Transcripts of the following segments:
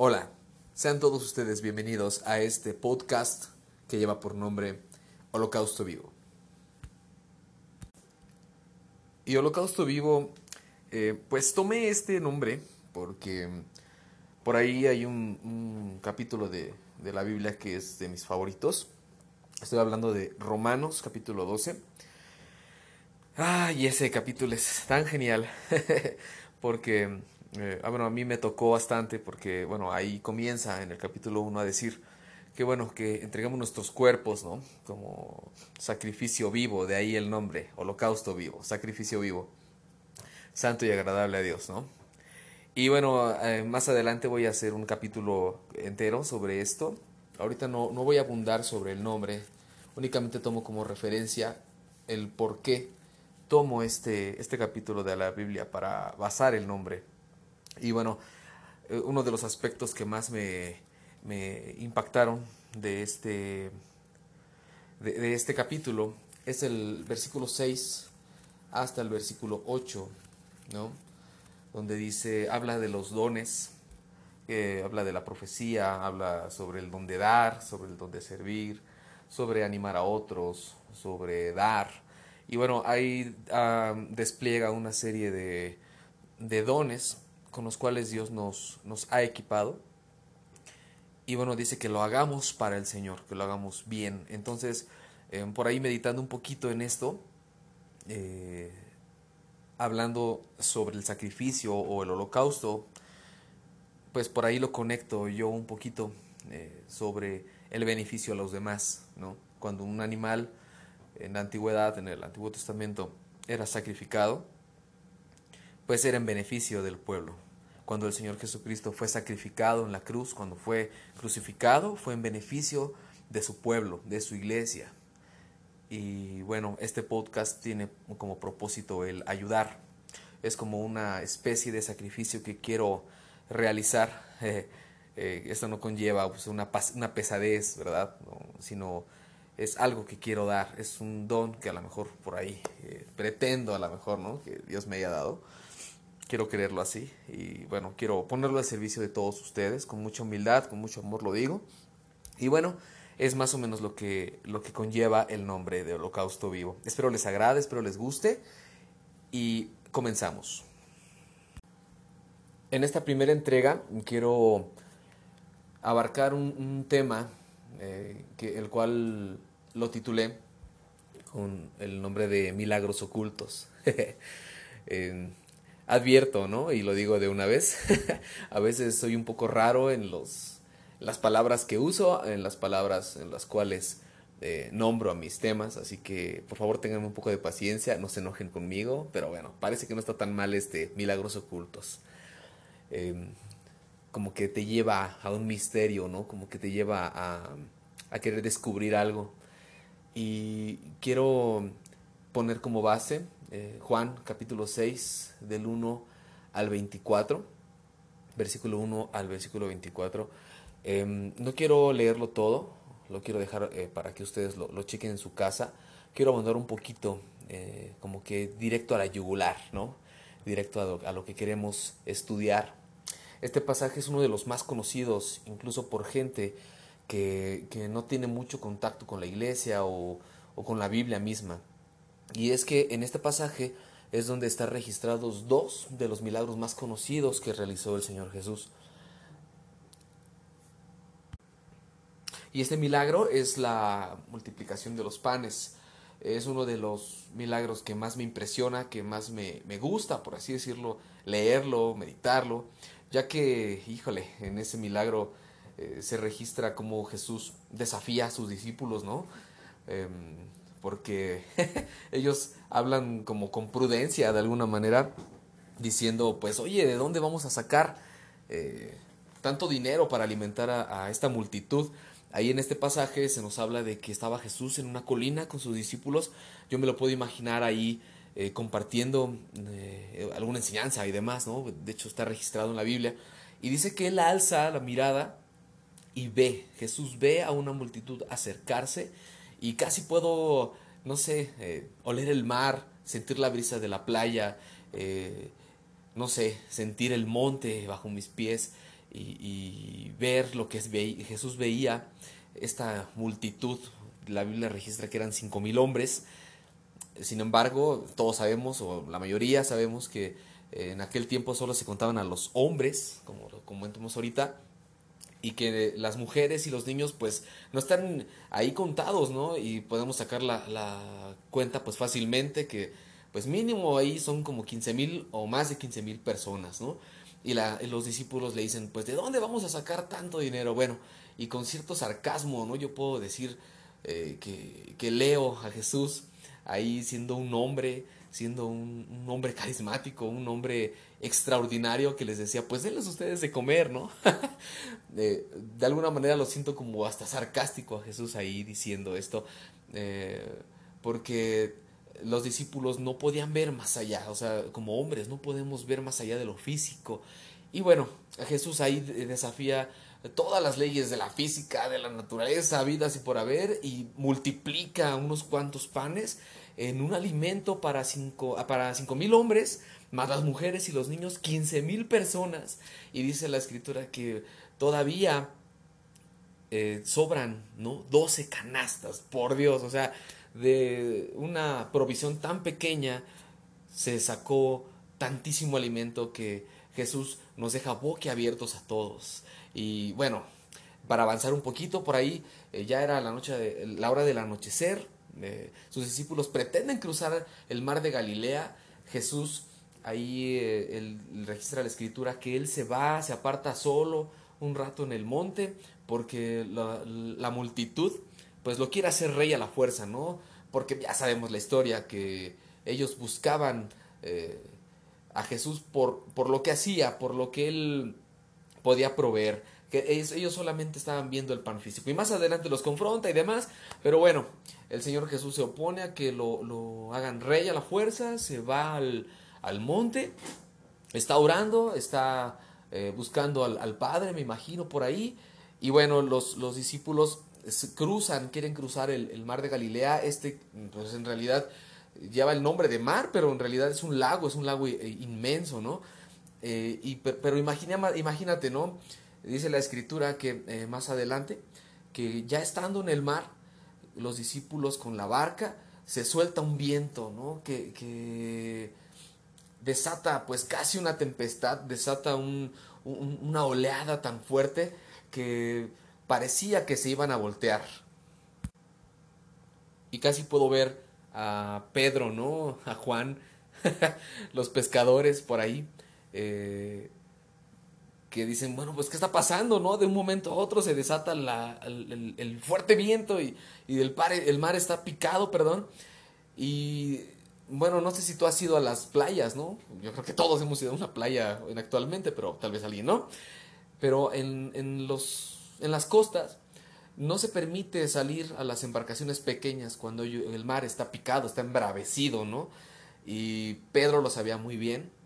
Hola, sean todos ustedes bienvenidos a este podcast que lleva por nombre Holocausto Vivo. Y Holocausto Vivo, eh, pues tomé este nombre porque por ahí hay un, capítulo de, de la Biblia que es de mis favoritos. Estoy hablando de Romanos capítulo 12. Ay, ese capítulo es tan genial porque eh, ah, bueno, a mí me tocó bastante porque, bueno, ahí comienza en el capítulo 1 a decir que, bueno, que entregamos nuestros cuerpos, ¿no? Como sacrificio vivo, de ahí el nombre, holocausto vivo, sacrificio vivo, santo y agradable a Dios, ¿no? Y bueno, eh, más adelante voy a hacer un capítulo entero sobre esto. Ahorita no, no voy a abundar sobre el nombre, únicamente tomo como referencia el por qué tomo este, este capítulo de la Biblia para basar el nombre y bueno, eh, uno de los aspectos que más me, impactaron de este, de, este capítulo es el versículo 6 hasta el versículo 8, ¿no? donde dice, habla de los dones, habla de la profecía, habla sobre el don de dar, sobre el don de servir, sobre animar a otros, sobre dar. Y bueno, ahí ah, despliega una serie de, de dones con los cuales Dios nos, nos ha equipado. Y bueno, dice que lo hagamos para el Señor, que lo hagamos bien. Entonces, eh, por ahí meditando un poquito en esto, eh, hablando sobre el sacrificio o el holocausto, pues por ahí lo conecto yo un poquito eh, sobre el beneficio a los demás, ¿no? Cuando un animal en la antigüedad, en el Antiguo Testamento, era sacrificado, pues era en beneficio del pueblo, cuando el Señor Jesucristo fue sacrificado en la cruz, cuando fue crucificado, fue en beneficio de su pueblo, de su iglesia. Y bueno, este podcast tiene como propósito el ayudar. Es como una especie de sacrificio que quiero realizar. Eh, esto no conlleva pues, una, una, pesadez, ¿verdad? sino es algo que quiero dar. Es un don que a lo mejor por ahí eh, pretendo, a lo mejor, ¿no? Que Dios me haya dado quiero creerlo así y bueno, quiero ponerlo al servicio de todos ustedes, con mucha humildad, con mucho amor lo digo. Y bueno, es más o menos lo que, lo que conlleva el nombre de Holocausto Vivo. Espero les agrade, espero les guste y comenzamos. En esta primera entrega quiero abarcar un, tema eh, que, el cual lo titulé con el nombre de Milagros Ocultos. advierto, ¿no? Y lo digo de una vez, a veces soy un poco raro en los, las palabras que uso, en las palabras en las cuales eh, nombro a mis temas, así que por favor tengan un poco de paciencia, no se enojen conmigo, pero bueno, parece que no está tan mal este Milagros Ocultos. Em, como que te lleva a un misterio, ¿no? Como que te lleva a, a querer descubrir algo. Y quiero poner como base eh, Juan capítulo 6 del 1 al 24, versículo 1 al versículo 24. Em, no quiero leerlo todo, lo quiero dejar eh, para que ustedes lo, chequen en su casa. Quiero abundar un poquito, eh, como que directo a la yugular, ¿no? Directo a lo, a lo que queremos estudiar. Este pasaje es uno de los más conocidos, incluso por gente que, que no tiene mucho contacto con la iglesia o con la Biblia misma. Y es que en este pasaje es donde están registrados dos de los milagros más conocidos que realizó el Señor Jesús. Y este milagro es la multiplicación de los panes. Es uno de los milagros que más me impresiona, que más me, gusta, por así decirlo, leerlo, meditarlo, ya que, híjole, en ese milagro eh, se registra cómo Jesús desafía a sus discípulos, ¿no? Em, porque ellos hablan como con prudencia de alguna manera, diciendo, pues oye, ¿de dónde vamos a sacar eh, tanto dinero para alimentar a, esta multitud? Ahí en este pasaje se nos habla de que estaba Jesús en una colina con sus discípulos. Yo me lo puedo imaginar ahí eh, compartiendo eh, alguna enseñanza y demás, ¿no? De hecho está registrado en la Biblia. Y dice que él alza la mirada y ve, Jesús ve a una multitud acercarse y casi puedo, no sé, eh, oler el mar, sentir la brisa de la playa, eh, no sé, sentir el monte bajo mis pies y, ver lo que Jesús veía, esta multitud, la Biblia registra que eran cinco mil hombres, sin embargo, todos sabemos, o la mayoría sabemos que en aquel tiempo solo se contaban a los hombres, como lo comentamos ahorita, y que las mujeres y los niños pues no están ahí contados, ¿no? Y podemos sacar la, la cuenta pues fácilmente que pues mínimo ahí son como 15 mil o más de 15 mil personas, ¿no? Y, la, los discípulos le dicen, pues ¿de dónde vamos a sacar tanto dinero? Bueno, y con cierto sarcasmo, ¿no? Yo puedo decir eh, que, que leo a Jesús ahí siendo un hombre, siendo un, hombre carismático, un hombre extraordinario que les decía, pues denles ustedes de comer, ¿no? de, alguna manera lo siento como hasta sarcástico a Jesús ahí diciendo esto, eh, porque los discípulos no podían ver más allá, o sea, como hombres no podemos ver más allá de lo físico. Y bueno, Jesús ahí desafía todas las leyes de la física, de la naturaleza, vidas y por haber, y multiplica unos cuantos panes en un alimento para cinco, para cinco mil hombres, más las mujeres y los niños, quince mil personas. Y dice la escritura que todavía eh, sobran, ¿no? 12 canastas, por Dios, o sea, de una provisión tan pequeña se sacó tantísimo alimento que Jesús nos deja boquiabiertos a todos. Y bueno, para avanzar un poquito por ahí, eh, ya era la, noche de, la hora del anochecer, eh, sus discípulos pretenden cruzar el mar de Galilea, Jesús ahí eh, registra la escritura que él se va, se aparta solo un rato en el monte, porque la, multitud pues lo quiere hacer rey a la fuerza, ¿no? Porque ya sabemos la historia, que ellos buscaban a Jesús por, por lo que hacía, por lo que él podía proveer, que ellos, solamente estaban viendo el pan físico. Y más adelante los confronta y demás, pero bueno, el Señor Jesús se opone a que lo, hagan rey a la fuerza, se va al, monte, está orando, está eh, buscando al, Padre, me imagino, por ahí, y bueno, los, los discípulos cruzan, quieren cruzar el, mar de Galilea, este pues en realidad lleva el nombre de mar, pero en realidad es un lago, es un lago eh, inmenso, ¿no? Eh, y, pero imagina, imagínate, ¿no? Dice la escritura que eh, más adelante, que ya estando en el mar, los discípulos con la barca, se suelta un viento, ¿no? Que, que desata pues casi una tempestad, desata un, una oleada tan fuerte que parecía que se iban a voltear. Y casi puedo ver a Pedro, ¿no? A Juan, los pescadores por ahí, eh, que dicen, bueno, pues ¿qué está pasando? ¿no? De un momento a otro se desata la, el, fuerte viento y, y el, el mar está picado, perdón. Y bueno, no sé si tú has ido a las playas, ¿no? Yo creo que todos hemos ido a una playa actualmente, pero tal vez alguien no. Pero en, en, los, en las costas no se permite salir a las embarcaciones pequeñas cuando el mar está picado, está embravecido, ¿no? Y Pedro lo sabía muy bien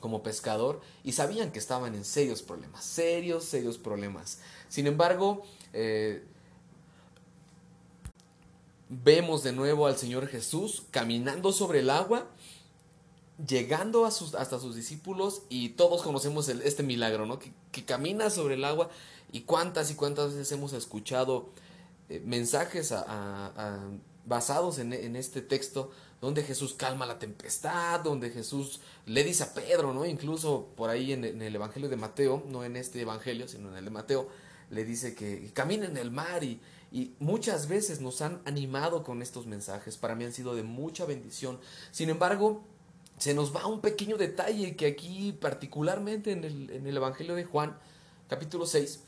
como pescador y sabían que estaban en serios problemas, serios, serios problemas. Sin embargo, eh, vemos de nuevo al Señor Jesús caminando sobre el agua, llegando a sus, hasta sus discípulos y todos conocemos este milagro, ¿no? Que, camina sobre el agua y cuántas y cuántas veces hemos escuchado eh, mensajes basados en, en este texto donde Jesús calma la tempestad, donde Jesús le dice a Pedro, ¿no? Incluso por ahí en, el Evangelio de Mateo, no en este Evangelio, sino en el de Mateo, le dice que camina en el mar y, y muchas veces nos han animado con estos mensajes. Para mí han sido de mucha bendición. Sin embargo, se nos va un pequeño detalle que aquí, particularmente en el, en el Evangelio de Juan, capítulo 6,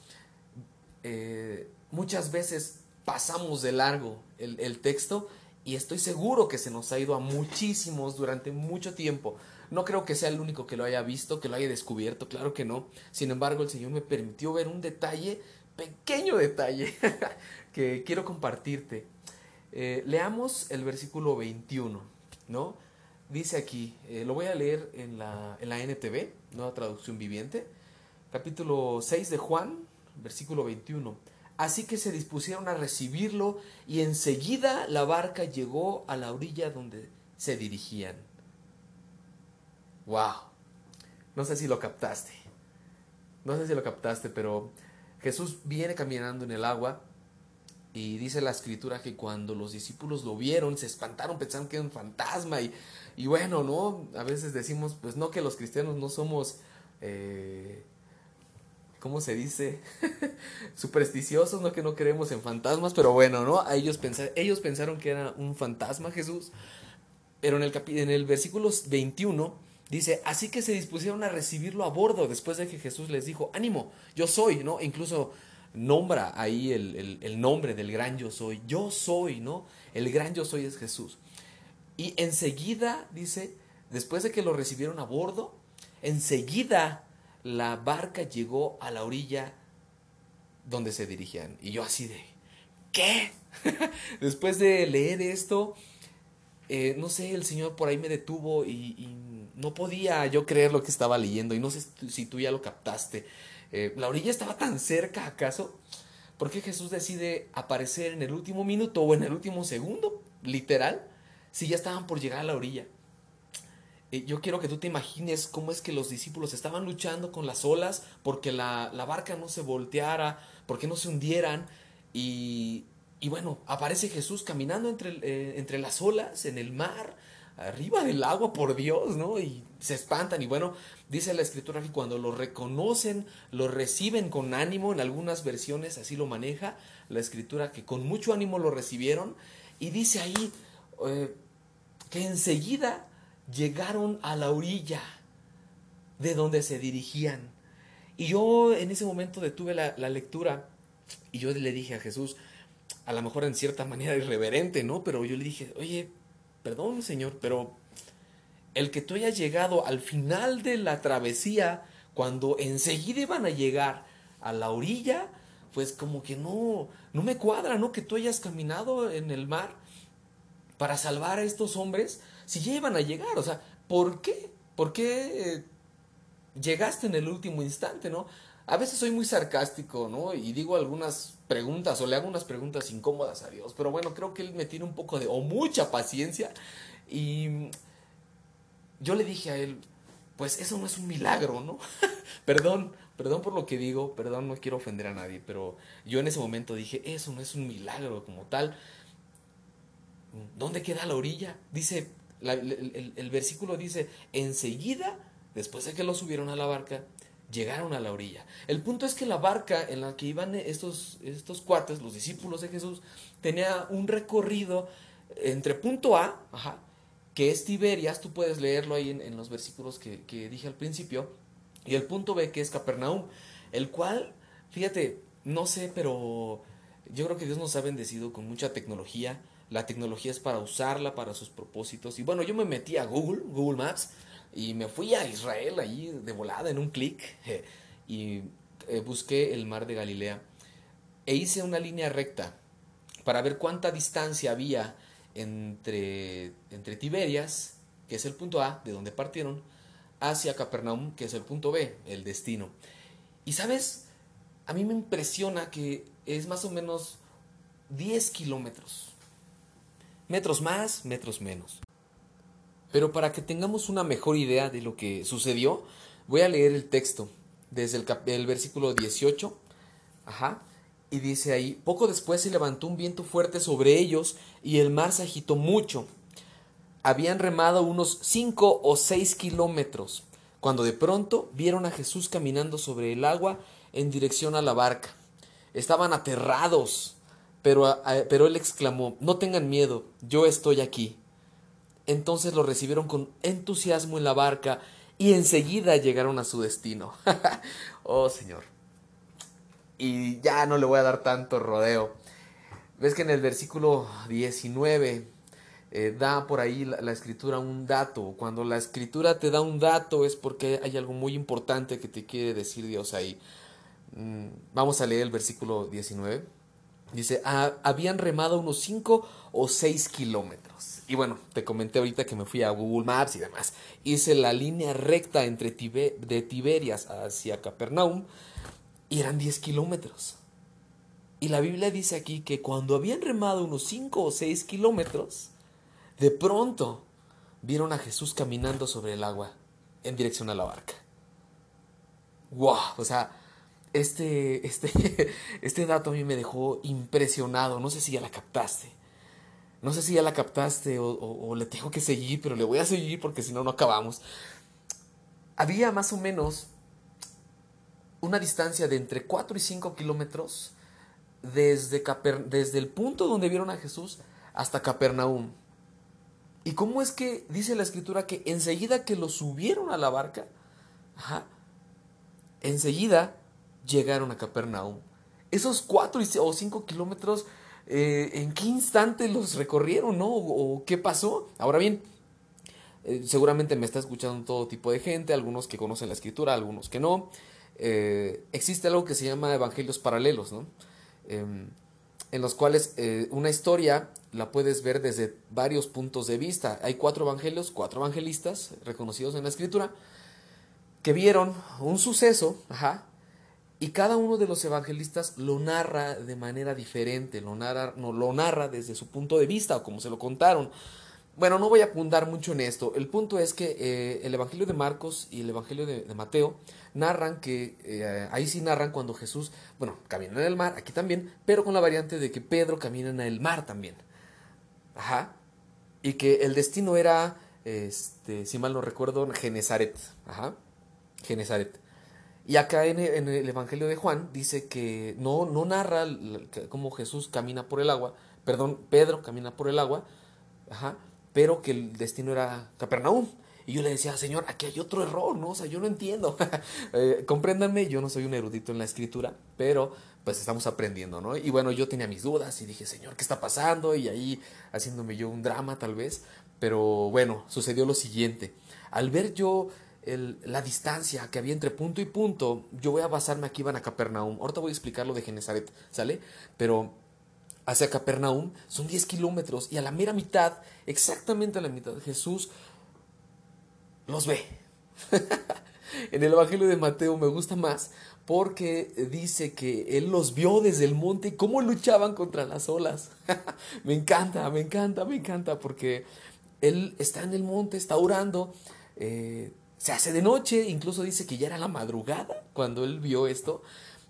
eh, muchas veces pasamos de largo el, el texto y estoy seguro que se nos ha ido a muchísimos durante mucho tiempo. No creo que sea el único que lo haya visto, que lo haya descubierto, claro que no. Sin embargo, el Señor me permitió ver un detalle, pequeño detalle, que quiero compartirte. Eh, leamos el versículo 21, ¿no? Dice aquí, eh, lo voy a leer en la, en la NTV, nueva traducción viviente, capítulo 6 de Juan, versículo 21. Así que se dispusieron a recibirlo y enseguida la barca llegó a la orilla donde se dirigían. ¡Wow! No sé si lo captaste. no sé si lo captaste, pero Jesús viene caminando en el agua y dice la escritura que cuando los discípulos lo vieron, se espantaron, pensaron que era un fantasma. Y, y bueno, ¿no? A veces decimos, pues no que los cristianos no somos, eh, ¿cómo se dice? Supersticiosos, no que no creemos en fantasmas, pero bueno, ¿no? A ellos, pensar, ellos pensaron que era un fantasma Jesús. Pero en el, en el versículo 21 dice, así que se dispusieron a recibirlo a bordo después de que Jesús les dijo, ánimo, yo soy, ¿no? Incluso nombra ahí el, nombre del gran yo soy. Yo soy, ¿no? El gran yo soy es Jesús. Y enseguida, dice, después de que lo recibieron a bordo, enseguida la barca llegó a la orilla donde se dirigían. Y yo así de, ¿qué? después de leer esto, eh, no sé, el Señor por ahí me detuvo y, no podía yo creer lo que estaba leyendo. Y no sé si tú ya lo captaste. Eh, ¿La orilla estaba tan cerca acaso? ¿Por qué Jesús decide aparecer en el último minuto o en el último segundo? Literal, si ya estaban por llegar a la orilla. Eh, yo quiero que tú te imagines cómo es que los discípulos estaban luchando con las olas porque la, barca no se volteara, porque no se hundieran. Y, bueno, aparece Jesús caminando entre, eh, entre las olas en el mar arriba del agua, por Dios, ¿no? Y se espantan y bueno, dice la escritura que cuando lo reconocen, lo reciben con ánimo, en algunas versiones así lo maneja la escritura, que con mucho ánimo lo recibieron y dice ahí eh, que enseguida llegaron a la orilla de donde se dirigían. Y yo en ese momento detuve la, la lectura y yo le dije a Jesús, a lo mejor en cierta manera irreverente, ¿no? Pero yo le dije, oye, perdón Señor, pero el que tú hayas llegado al final de la travesía, cuando enseguida iban a llegar a la orilla, pues como que no, no me cuadra, ¿no? Que tú hayas caminado en el mar para salvar a estos hombres, si ya iban a llegar, o sea, ¿por qué? ¿Por qué eh, llegaste en el último instante, ¿no? A veces soy muy sarcástico, ¿no? Y digo algunas preguntas o le hago unas preguntas incómodas a Dios, pero bueno, creo que Él me tiene un poco de, o mucha paciencia y yo le dije a Él, pues eso no es un milagro, ¿no? perdón, perdón por lo que digo, perdón, no quiero ofender a nadie, pero yo en ese momento dije, eso no es un milagro como tal. ¿Dónde queda la orilla? Dice, el, versículo dice, enseguida, después de que lo subieron a la barca, llegaron a la orilla. El punto es que la barca en la que iban estos, estos cuates, los discípulos de Jesús, tenía un recorrido entre punto A, que es Tiberias, tú puedes leerlo ahí en, los versículos que, que, dije al principio, y el punto B, que es Capernaum, el cual, fíjate, no sé, pero yo creo que Dios nos ha bendecido con mucha tecnología. La tecnología es para usarla para sus propósitos. Y bueno, yo me metí a Google, Google Maps, y me fui a Israel ahí de volada en un clic y eh, busqué el mar de Galilea e hice una línea recta para ver cuánta distancia había entre, entre Tiberias, que es el punto A, de donde partieron, hacia Capernaum, que es el punto B, el destino. Y sabes, a mí me impresiona que es más o menos 10 kilómetros. Metros más, metros menos. Pero para que tengamos una mejor idea de lo que sucedió, voy a leer el texto desde el, el versículo 18. Ajá. Y dice ahí, poco después se levantó un viento fuerte sobre ellos y el mar se agitó mucho. Habían remado unos cinco o seis kilómetros, cuando de pronto vieron a Jesús caminando sobre el agua en dirección a la barca. Estaban aterrados, pero, pero él exclamó, no tengan miedo, yo estoy aquí. Entonces lo recibieron con entusiasmo en la barca y enseguida llegaron a su destino. oh Señor. Y ya no le voy a dar tanto rodeo. Ves que en el versículo 19 eh, da por ahí la, escritura un dato. Cuando la escritura te da un dato es porque hay algo muy importante que te quiere decir Dios ahí. Mm, vamos a leer el versículo 19. Dice, ah, habían remado unos 5 o 6 kilómetros. Y bueno, te comenté ahorita que me fui a Google Maps y demás. Hice la línea recta entre de Tiberias hacia Capernaum y eran 10 kilómetros. Y la Biblia dice aquí que cuando habían remado unos 5 o 6 kilómetros, de pronto vieron a Jesús caminando sobre el agua en dirección a la barca. wow, o sea, este, este, este dato a mí me dejó impresionado, no sé si ya la captaste. No sé si ya la captaste o, le tengo que seguir, pero le voy a seguir porque si no, no acabamos. Había más o menos una distancia de entre 4 y 5 kilómetros desde, desde el punto donde vieron a Jesús hasta Capernaum. ¿Y cómo es que dice la escritura que enseguida que lo subieron a la barca, enseguida llegaron a Capernaum? Esos 4 o 5 kilómetros eh, ¿en qué instante los recorrieron, no? ¿O, qué pasó? Ahora bien, eh, seguramente me está escuchando todo tipo de gente, algunos que conocen la escritura, algunos que no. Eh, existe algo que se llama evangelios paralelos, ¿no? Em, en los cuales una historia la puedes ver desde varios puntos de vista. Hay cuatro evangelios, cuatro evangelistas reconocidos en la escritura, que vieron un suceso, ajá, y cada uno de los evangelistas lo narra de manera diferente, lo narra, no, lo narra desde su punto de vista o como se lo contaron. Bueno, no voy a apuntar mucho en esto. El punto es que eh, el Evangelio de Marcos y el Evangelio de, Mateo narran que, eh, ahí sí narran cuando Jesús, bueno, camina en el mar, aquí también, pero con la variante de que Pedro camina en el mar también. Ajá. Y que el destino era, este, si mal no recuerdo, Genezaret. Ajá. Genezaret. Y acá en el, Evangelio de Juan dice que no, no narra cómo Jesús camina por el agua, perdón, Pedro camina por el agua, ajá, pero que el destino era Capernaum. Y yo le decía, Señor, aquí hay otro error, ¿no? O sea, yo no entiendo. eh, compréndanme, yo no soy un erudito en la escritura, pero pues estamos aprendiendo, ¿no? Y bueno, yo tenía mis dudas y dije, Señor, ¿qué está pasando? Y ahí haciéndome yo un drama tal vez. Pero bueno, sucedió lo siguiente. Al ver yo la distancia que había entre punto y punto, yo voy a basarme aquí van a Capernaum. Ahorita voy a explicar lo de Genezaret, ¿sale? Pero hacia Capernaum son 10 kilómetros y a la mera mitad, exactamente a la mitad, Jesús los ve. en el Evangelio de Mateo me gusta más porque dice que él los vio desde el monte y cómo luchaban contra las olas. me encanta, me encanta, me encanta porque él está en el monte, está orando. Eh, se hace de noche, incluso dice que ya era la madrugada cuando él vio esto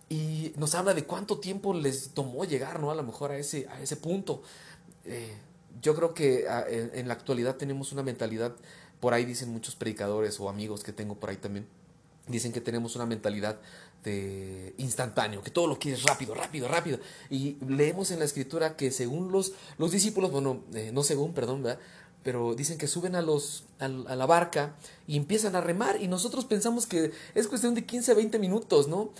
y nos habla de cuánto tiempo les tomó llegar, ¿no? A lo mejor a ese, a ese punto. Eh, yo creo que en, la actualidad tenemos una mentalidad, por ahí dicen muchos predicadores o amigos que tengo por ahí también, dicen que tenemos una mentalidad de instantáneo, que todo lo quieres rápido, rápido, rápido. Y leemos en la escritura que según los, los discípulos, bueno, eh, no según, perdón, ¿verdad? Pero dicen que suben a, los, a, la barca y empiezan a remar y nosotros pensamos que es cuestión de 15 a 20 minutos, ¿no?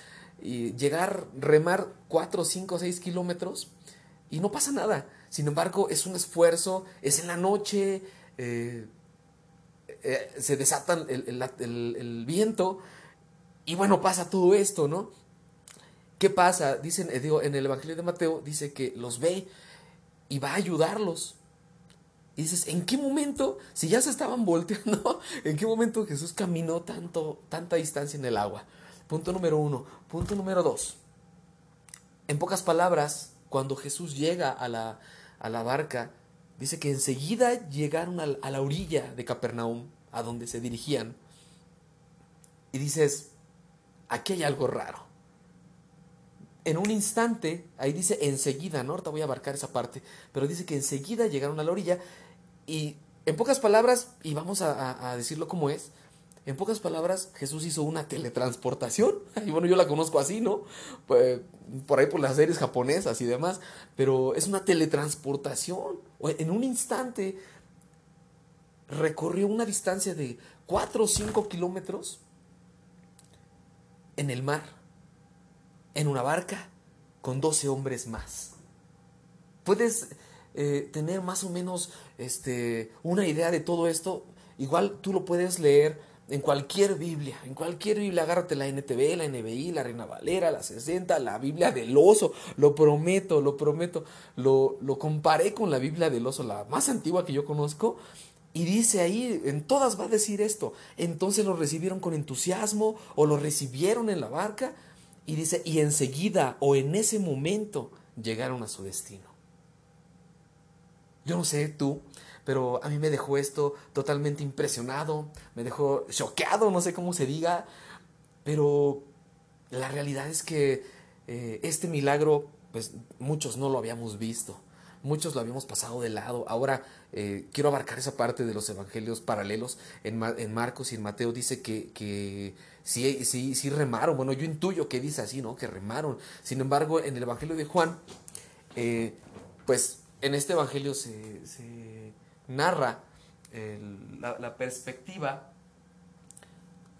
Y llegar, remar 4, 5, 6 kilómetros y no pasa nada. Sin embargo, es un esfuerzo, es en la noche, eh, eh, se desata el, el, viento y bueno, pasa todo esto, ¿no? ¿Qué pasa? Dicen, eh, digo, en el Evangelio de Mateo dice que los ve y va a ayudarlos y dices, ¿en qué momento, si ya se estaban volteando, en qué momento Jesús caminó tanto, tanta distancia en el agua? Punto número uno. Punto número dos. En pocas palabras, cuando Jesús llega a la, a la barca, dice que enseguida llegaron a, a la orilla de Capernaum, a donde se dirigían. Y dices, aquí hay algo raro en un instante, ahí dice enseguida, ¿no? Ahorita voy a abarcar esa parte, pero dice que enseguida llegaron a la orilla y en pocas palabras, y vamos a, decirlo como es, en pocas palabras, Jesús hizo una teletransportación. Y bueno, yo la conozco así, ¿no? Pues, por ahí por las series japonesas y demás. Pero es una teletransportación. En un instante recorrió una distancia de 4 o 5 kilómetros en el mar. En una barca con 12 hombres más. Puedes eh, tener más o menos este, una idea de todo esto, igual tú lo puedes leer en cualquier Biblia, en cualquier Biblia, agárrate la NTV, la NBI, la Reina Valera, la 60, la Biblia del oso, lo prometo, lo prometo, lo, lo comparé con la Biblia del oso, la más antigua que yo conozco, y dice ahí, en todas va a decir esto, entonces lo recibieron con entusiasmo o lo recibieron en la barca, y dice, y enseguida o en ese momento llegaron a su destino. Yo no sé tú, pero a mí me dejó esto totalmente impresionado, me dejó choqueado, no sé cómo se diga, pero la realidad es que eh, este milagro, pues muchos no lo habíamos visto, muchos lo habíamos pasado de lado. Ahora eh, quiero abarcar esa parte de los evangelios paralelos. En, Marcos y en Mateo dice que, que sí, sí, sí remaron. Bueno, yo intuyo que dice así, ¿no? Que remaron. Sin embargo, en el evangelio de Juan, eh, pues en este evangelio se, se narra la, la perspectiva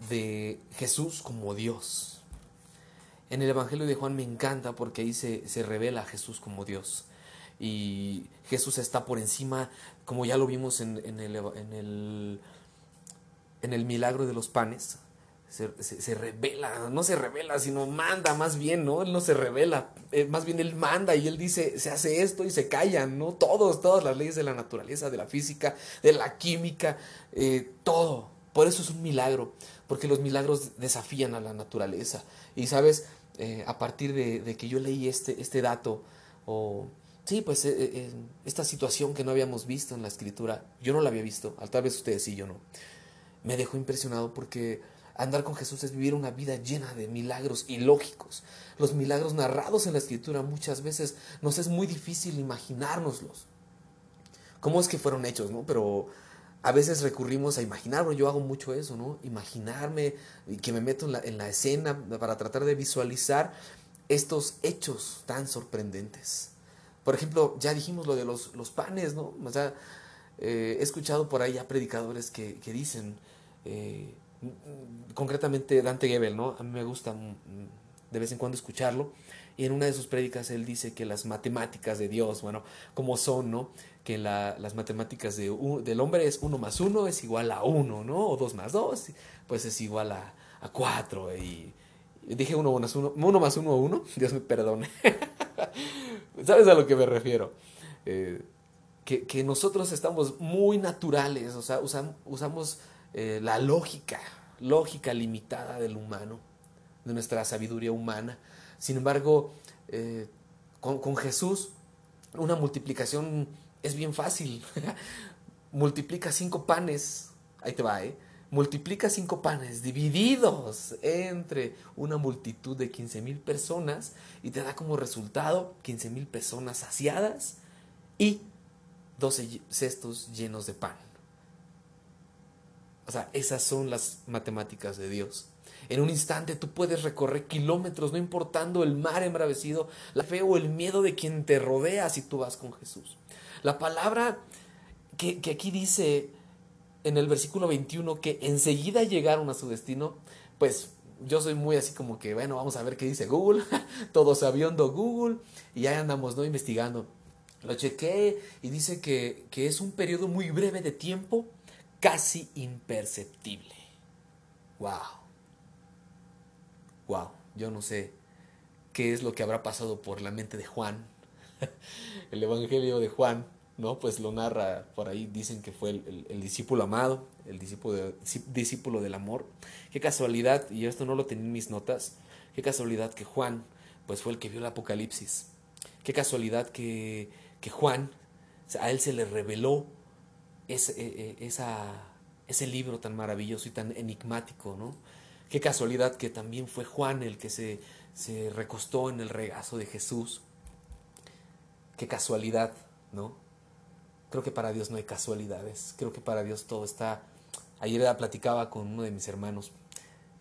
de Jesús como Dios. En el Evangelio de Juan me encanta porque ahí se, se revela a Jesús como Dios. Y Jesús está por encima, como ya lo vimos en, el, en, el, en el milagro de los panes. Se, se, revela, no se revela, sino manda más bien, ¿no? Él no se revela, eh, más bien él manda y él dice, se hace esto y se callan, ¿no? Todos, todas las leyes de la naturaleza, de la física, de la química, eh, todo. Por eso es un milagro, porque los milagros desafían a la naturaleza. Y sabes, eh, a partir de, que yo leí este, este dato, o sí, pues eh, eh, esta situación que no habíamos visto en la escritura, yo no la había visto, tal vez ustedes sí, yo no, me dejó impresionado porque andar con Jesús es vivir una vida llena de milagros ilógicos. Los milagros narrados en la escritura muchas veces nos es muy difícil imaginárnoslos. ¿Cómo es que fueron hechos, no? Pero a veces recurrimos a imaginarlo, yo hago mucho eso, ¿no? Imaginarme y que me meto en la escena para tratar de visualizar estos hechos tan sorprendentes. Por ejemplo, ya dijimos lo de los, los panes, ¿no? O sea, eh, he escuchado por ahí a predicadores que, que dicen, eh, concretamente Dante Gebel, ¿no? A mí me gusta mm, de vez en cuando escucharlo. Y en una de sus prédicas él dice que las matemáticas de Dios, bueno, como son, ¿no? Que la, las matemáticas de, del hombre es uno más uno es igual a uno, ¿no? O dos más dos, pues es igual a, a cuatro. Y, dije uno más uno, uno más uno, uno, Dios me perdone. ¿Sabes a lo que me refiero? Eh, que, que, nosotros estamos muy naturales, o sea, usamos eh, la lógica, lógica limitada del humano, de nuestra sabiduría humana. Sin embargo, eh, con, con, Jesús, una multiplicación es bien fácil. Multiplica cinco panes, ahí te va, ¿eh? Multiplica cinco panes divididos entre una multitud de 15 mil personas y te da como resultado 15 mil personas saciadas y 12 cestos llenos de pan. O sea, esas son las matemáticas de Dios. En un instante tú puedes recorrer kilómetros, no importando el mar embravecido, la fe o el miedo de quien te rodea si tú vas con Jesús. La palabra que, que aquí dice en el versículo 21 que enseguida llegaron a su destino, pues yo soy muy así como que, bueno, vamos a ver qué dice Google, todo sabiendo Google, y ahí andamos, ¿no? Investigando. Lo chequé y dice que, que es un periodo muy breve de tiempo, casi imperceptible. ¡Wow! wow, yo no sé qué es lo que habrá pasado por la mente de Juan. el Evangelio de Juan, ¿no? Pues lo narra por ahí, dicen que fue el, discípulo amado, el discípulo, discípulo del amor. Qué casualidad, y esto no lo tenía en mis notas, qué casualidad que Juan, pues fue el que vio el Apocalipsis. Qué casualidad que, que Juan, a él se le reveló ese, e, e, esa, ese libro tan maravilloso y tan enigmático, ¿no? Qué casualidad que también fue Juan el que se, se recostó en el regazo de Jesús. Qué casualidad, ¿no? Creo que para Dios no hay casualidades. Creo que para Dios todo está... Ayer platicaba con uno de mis hermanos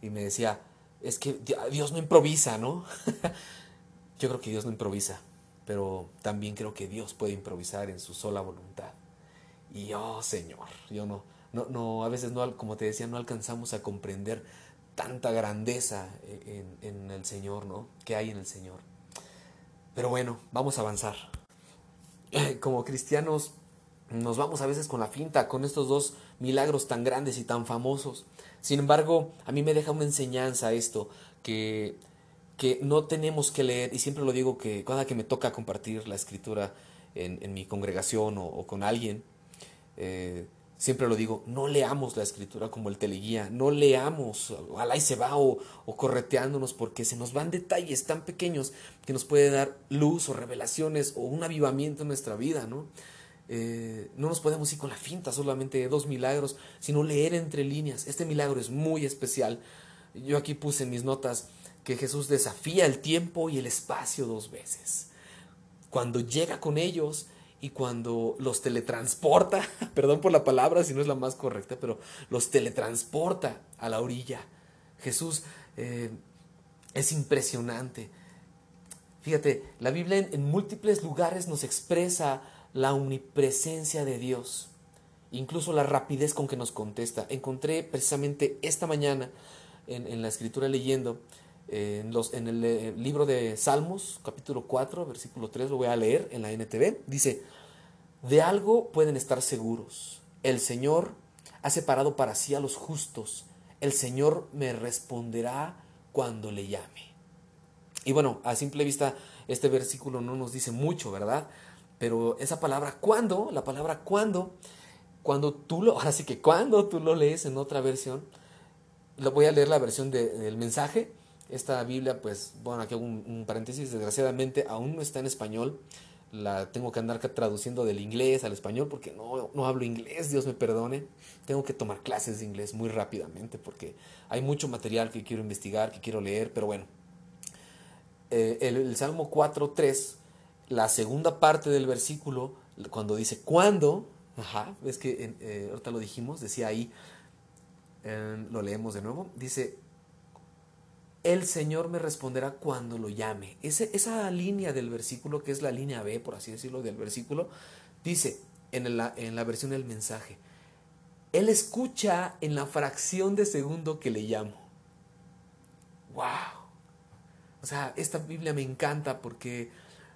y me decía, es que Dios no improvisa, ¿no? Yo creo que Dios no improvisa, pero también creo que Dios puede improvisar en su sola voluntad. Y oh Señor, yo no, no, no, a veces no, como te decía, no alcanzamos a comprender tanta grandeza en, el Señor, ¿no? Que hay en el Señor. Pero bueno, vamos a avanzar. Como cristianos nos vamos a veces con la finta, con estos dos milagros tan grandes y tan famosos. Sin embargo, a mí me deja una enseñanza esto, que, que no tenemos que leer, y siempre lo digo que cada que me toca compartir la escritura en, mi congregación o, con alguien, eh, Siempre lo digo, no leamos la escritura como el teleguía, no leamos, ojalá y se va o, correteándonos porque se nos van detalles tan pequeños que nos puede dar luz o revelaciones o un avivamiento en nuestra vida, ¿no? Eh, no nos podemos ir con la finta solamente de dos milagros, sino leer entre líneas. Este milagro es muy especial. Yo aquí puse en mis notas que Jesús desafía el tiempo y el espacio dos veces. Cuando llega con ellos y cuando los teletransporta, perdón por la palabra si no es la más correcta, pero los teletransporta a la orilla. Jesús eh, es impresionante. Fíjate, la Biblia en, múltiples lugares nos expresa la omnipresencia de Dios, incluso la rapidez con que nos contesta. Encontré precisamente esta mañana en, la escritura leyendo, en, los, en el, el, eh, libro de Salmos, capítulo 4, versículo 3, lo voy a leer en la NTV, dice, de algo pueden estar seguros, el Señor ha separado para sí a los justos, el Señor me responderá cuando le llame. Y bueno, a simple vista este versículo no nos dice mucho, ¿verdad? Pero esa palabra cuando, la palabra cuando, cuando tú lo, ahora sí que cuando tú lo lees en otra versión, lo voy a leer la versión del mensaje. Esta Biblia, pues, bueno, aquí hago un, paréntesis, desgraciadamente aún no está en español. La tengo que andar traduciendo del inglés al español porque no, no hablo inglés, Dios me perdone. Tengo que tomar clases de inglés muy rápidamente porque hay mucho material que quiero investigar, que quiero leer, pero bueno, eh, el, Salmo 4.3, la segunda parte del versículo, cuando dice cuando, ajá, es que eh, ahorita lo dijimos, decía ahí, lo leemos de nuevo, dice, el Señor me responderá cuando lo llame. Esa línea del versículo, que es la línea B, por así decirlo, del versículo, dice en la, en la versión del mensaje, Él escucha en la fracción de segundo que le llamo. ¡Wow! O sea, esta Biblia me encanta porque,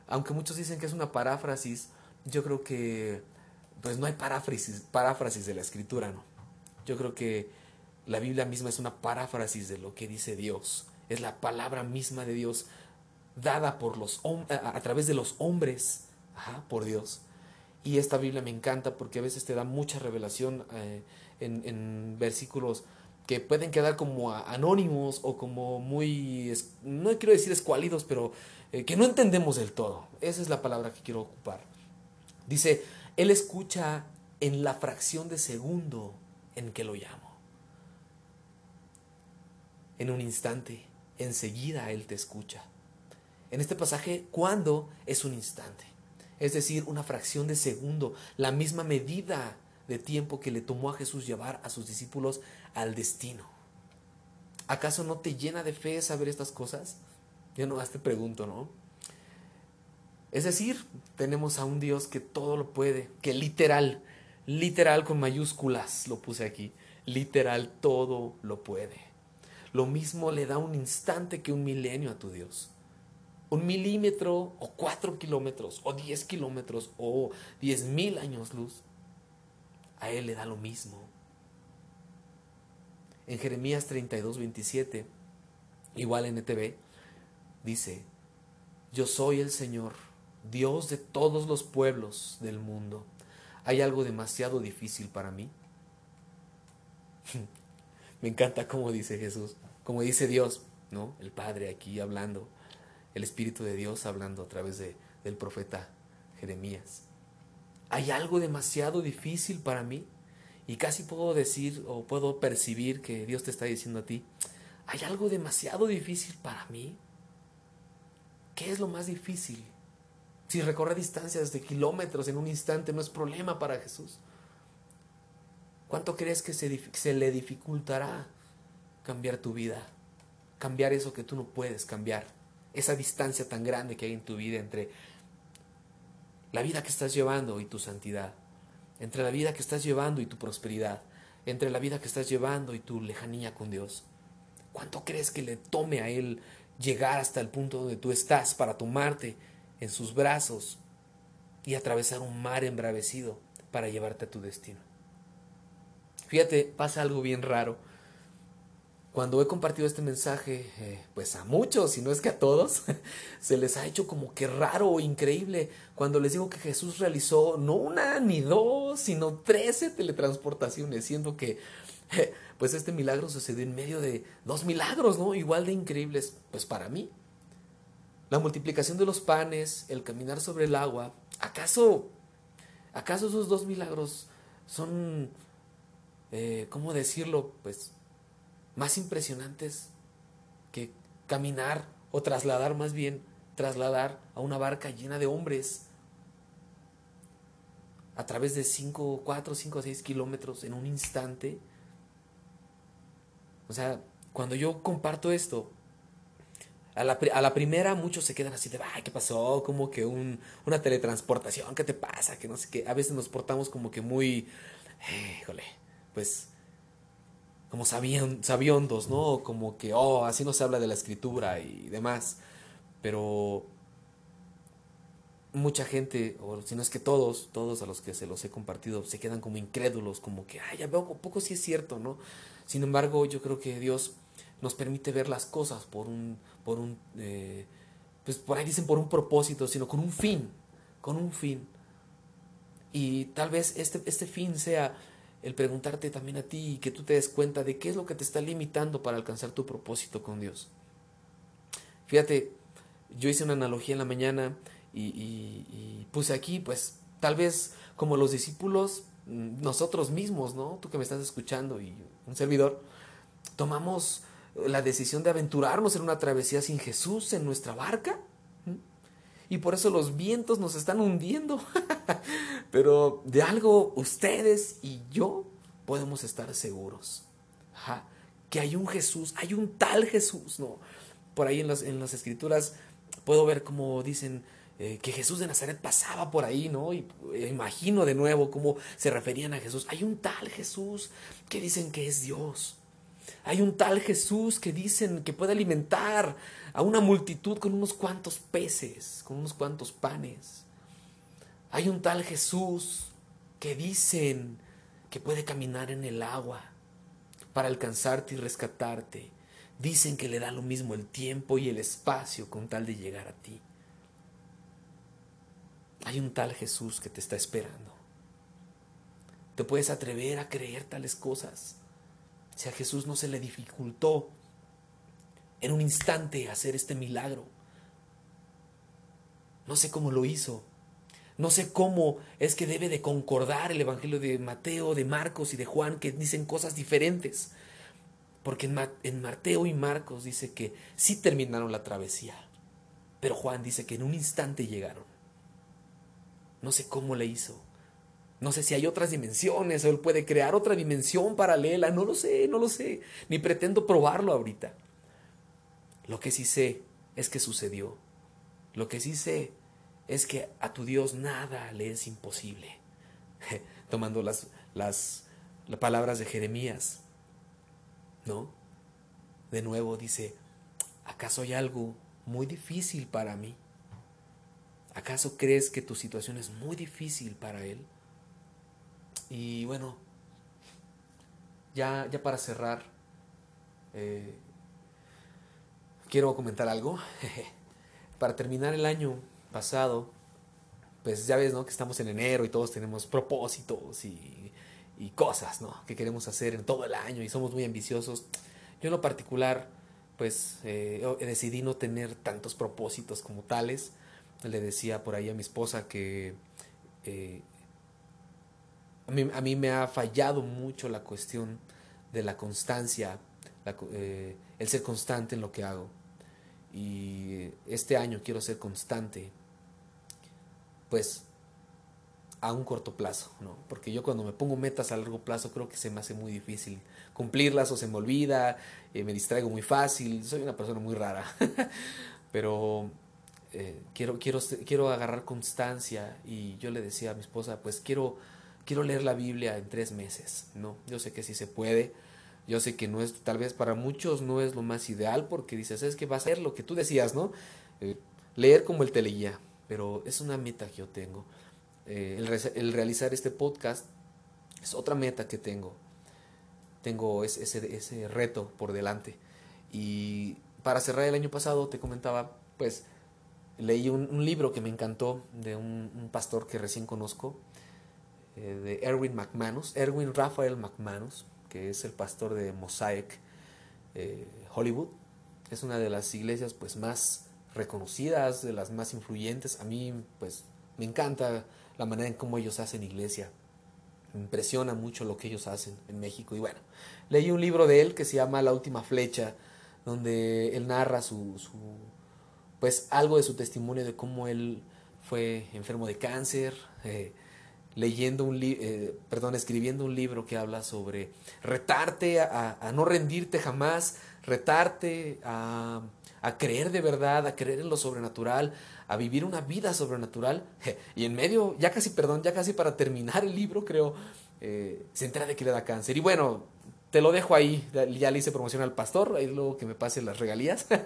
aunque muchos dicen que es una paráfrasis, yo creo que pues no hay paráfrasis, paráfrasis de la escritura, ¿no? Yo creo que la Biblia misma es una paráfrasis de lo que dice Dios. Es la palabra misma de Dios dada por los a, través de los hombres, por Dios. Y esta Biblia me encanta porque a veces te da mucha revelación eh, en, en versículos que pueden quedar como anónimos o como muy, no quiero decir escuálidos, pero eh, que no entendemos del todo. Esa es la palabra que quiero ocupar. Dice, Él escucha en la fracción de segundo en que lo llamo. En un instante, enseguida Él te escucha. En este pasaje, ¿cuándo es un instante? Es decir, una fracción de segundo, la misma medida de tiempo que le tomó a Jesús llevar a sus discípulos al destino. ¿Acaso no te llena de fe saber estas cosas? Yo no más te pregunto, ¿no? Es decir, tenemos a un Dios que todo lo puede, que literal, literal con mayúsculas, lo puse aquí, literal todo lo puede. Lo mismo le da un instante que un milenio a tu Dios. Un milímetro o cuatro kilómetros o diez kilómetros o diez mil años luz. A Él le da lo mismo. En Jeremías 32, 27, igual en ETV, dice, yo soy el Señor, Dios de todos los pueblos del mundo. ¿Hay algo demasiado difícil para mí? Me encanta cómo dice Jesús, como dice Dios, ¿no? El Padre aquí hablando, el Espíritu de Dios hablando a través de, del profeta Jeremías. ¿Hay algo demasiado difícil para mí? Y casi puedo decir o puedo percibir que Dios te está diciendo a ti, ¿hay algo demasiado difícil para mí? ¿Qué es lo más difícil? Si recorre distancias de kilómetros en un instante no es problema para Jesús. ¿Cuánto crees que se, se le dificultará cambiar tu vida? Cambiar eso que tú no puedes cambiar. Esa distancia tan grande que hay en tu vida entre la vida que estás llevando y tu santidad entre la vida que estás llevando y tu prosperidad, entre la vida que estás llevando y tu lejanía con Dios. ¿Cuánto crees que le tome a Él llegar hasta el punto donde tú estás para tomarte en sus brazos y atravesar un mar embravecido para llevarte a tu destino? Fíjate, pasa algo bien raro cuando he compartido este mensaje, eh, pues a muchos, si no es que a todos, se les ha hecho como que raro o increíble cuando les digo que Jesús realizó no una ni dos, sino trece teletransportaciones, siendo que pues este milagro sucedió en medio de dos milagros, ¿no? Igual de increíbles, pues para mí. La multiplicación de los panes, el caminar sobre el agua, ¿acaso, acaso esos dos milagros son, eh, ¿cómo decirlo? Pues más impresionantes que caminar o trasladar más bien, trasladar a una barca llena de hombres a través de 5, 4, 5, 6 kilómetros en un instante. O sea, cuando yo comparto esto, a la, a la, primera muchos se quedan así de, ay, ¿qué pasó? Como que un, una teletransportación, ¿qué te pasa? Que no sé qué. A veces nos portamos como que muy, híjole, pues, como sabion, sabiondos, ¿no? Como que, oh, así no se habla de la escritura y demás. Pero mucha gente, o si no es que todos, todos a los que se los he compartido, se quedan como incrédulos, como que, ay, ya veo, poco sí es cierto, ¿no? Sin embargo, yo creo que Dios nos permite ver las cosas por un, por un, eh, pues por ahí dicen por un propósito, sino con un fin, con un fin. Y tal vez este, este fin sea el preguntarte también a ti y que tú te des cuenta de qué es lo que te está limitando para alcanzar tu propósito con Dios. Fíjate, yo hice una analogía en la mañana y, puse aquí, pues tal vez como los discípulos, nosotros mismos, ¿no? Tú que me estás escuchando y un servidor, tomamos la decisión de aventurarnos en una travesía sin Jesús en nuestra barca. Y por eso los vientos nos están hundiendo. Pero de algo ustedes y yo podemos estar seguros. Que hay un Jesús, hay un tal Jesús, ¿no? Por ahí en las, en las escrituras puedo ver como dicen eh, que Jesús de Nazaret pasaba por ahí, ¿no? Y eh, imagino de nuevo cómo se referían a Jesús. Hay un tal Jesús que dicen que es Dios. Hay un tal Jesús que dicen que puede alimentar a una multitud con unos cuantos peces, con unos cuantos panes. Hay un tal Jesús que dicen que puede caminar en el agua para alcanzarte y rescatarte. Dicen que le da lo mismo el tiempo y el espacio con tal de llegar a ti. Hay un tal Jesús que te está esperando. Te puedes atrever a creer tales cosas. Si a Jesús no se le dificultó en un instante hacer este milagro. No sé cómo lo hizo. No sé cómo es que debe de concordar el Evangelio de Mateo, de Marcos y de Juan, que dicen cosas diferentes. Porque en, Mateo y Marcos dice que sí terminaron la travesía. Pero Juan dice que en un instante llegaron. No sé cómo le hizo. No sé si hay otras dimensiones o él puede crear otra dimensión paralela. No lo sé, no lo sé. Ni pretendo probarlo ahorita. Lo que sí sé es que sucedió. Lo que sí sé es que a tu Dios nada le es imposible. Tomando las, las, las palabras de Jeremías. ¿No? De nuevo dice, ¿acaso hay algo muy difícil para mí? ¿Acaso crees que tu situación es muy difícil para Él? Y bueno, ya, ya para cerrar, eh, quiero comentar algo. para terminar el año pasado, pues ya ves, ¿no? Que estamos en enero y todos tenemos propósitos y, y cosas, ¿no? Que queremos hacer en todo el año y somos muy ambiciosos. Yo en lo particular, pues eh, decidí no tener tantos propósitos como tales. Le decía por ahí a mi esposa que eh, a mí, a mí me ha fallado mucho la cuestión de la constancia, eh, el ser constante en lo que hago. Y este año quiero ser constante, pues a un corto plazo, ¿no? Porque yo cuando me pongo metas a largo plazo creo que se me hace muy difícil cumplirlas o se me olvida, eh, me distraigo muy fácil, soy una persona muy rara, pero eh, quiero, quiero, quiero agarrar constancia y yo le decía a mi esposa, pues quiero quiero leer la Biblia en tres meses. No, yo sé que sí se puede. Yo sé que no es, tal vez para muchos no es lo más ideal porque dices, es que va a ser lo que tú decías, ¿no? Eh, leer como el teleguía, pero es una meta que yo tengo. Eh, el, realizar este podcast es otra meta que tengo. Tengo ese, ese, reto por delante. Y para cerrar el año pasado, te comentaba, pues leí un, libro que me encantó de un pastor que recién conozco eh, de Erwin McManus, Erwin Rafael McManus, que es el pastor de Mosaic eh, Hollywood. Es una de las iglesias pues más reconocidas, de las más influyentes. A mí pues me encanta la manera en cómo ellos hacen iglesia. Me impresiona mucho lo que ellos hacen en México. Y bueno, leí un libro de él que se llama La última flecha donde él narra su, su, pues algo de su testimonio de cómo él fue enfermo de cáncer, eh, leyendo un eh, perdón, escribiendo un libro que habla sobre retarte a, no rendirte jamás, retarte a, a, creer de verdad, a creer en lo sobrenatural, a vivir una vida sobrenatural. Y en medio, ya casi, perdón, ya casi para terminar el libro, creo, eh, se entera de que le da cáncer. Y bueno, te lo dejo ahí, ya le hice promoción al pastor, ahí luego que me pase las regalías.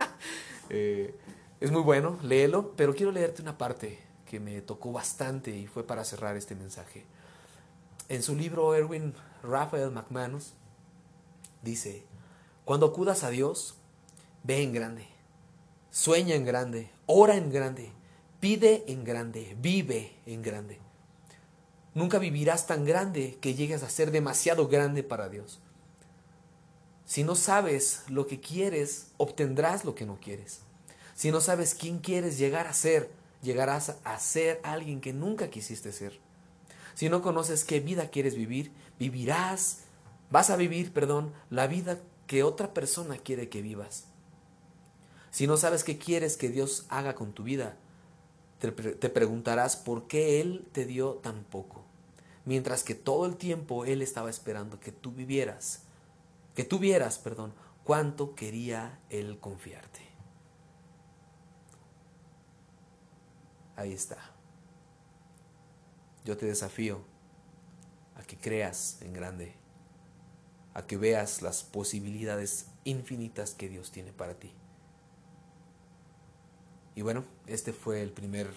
Eh, es muy bueno, léelo, pero quiero leerte una parte que me tocó bastante y fue para cerrar este mensaje. En su libro Erwin Raphael McManus dice, cuando acudas a Dios, ve en grande, sueña en grande, ora en grande, pide en grande, vive en grande. Nunca vivirás tan grande que llegues a ser demasiado grande para Dios. Si no sabes lo que quieres, obtendrás lo que no quieres. Si no sabes quién quieres llegar a ser, llegarás a ser alguien que nunca quisiste ser. Si no conoces qué vida quieres vivir, vivirás, vas a vivir, perdón, la vida que otra persona quiere que vivas. Si no sabes qué quieres que Dios haga con tu vida, te, preguntarás por qué Él te dio tan poco, mientras que todo el tiempo Él estaba esperando que tú vivieras, que tú vieras, perdón, cuánto quería Él confiarte. Ahí está. Yo te desafío a que creas en grande, a que veas las posibilidades infinitas que Dios tiene para ti. Y bueno, este fue el primer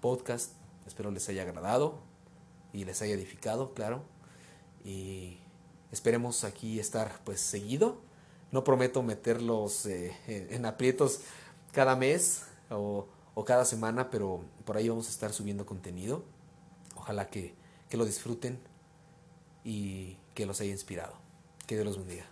podcast. Espero les haya agradado y les haya edificado, claro. Y esperemos aquí estar pues seguido. No prometo meterlos eh, en aprietos cada mes o o cada semana, pero por ahí vamos a estar subiendo contenido. Ojalá que, que lo disfruten y que los haya inspirado. Que Dios los bendiga.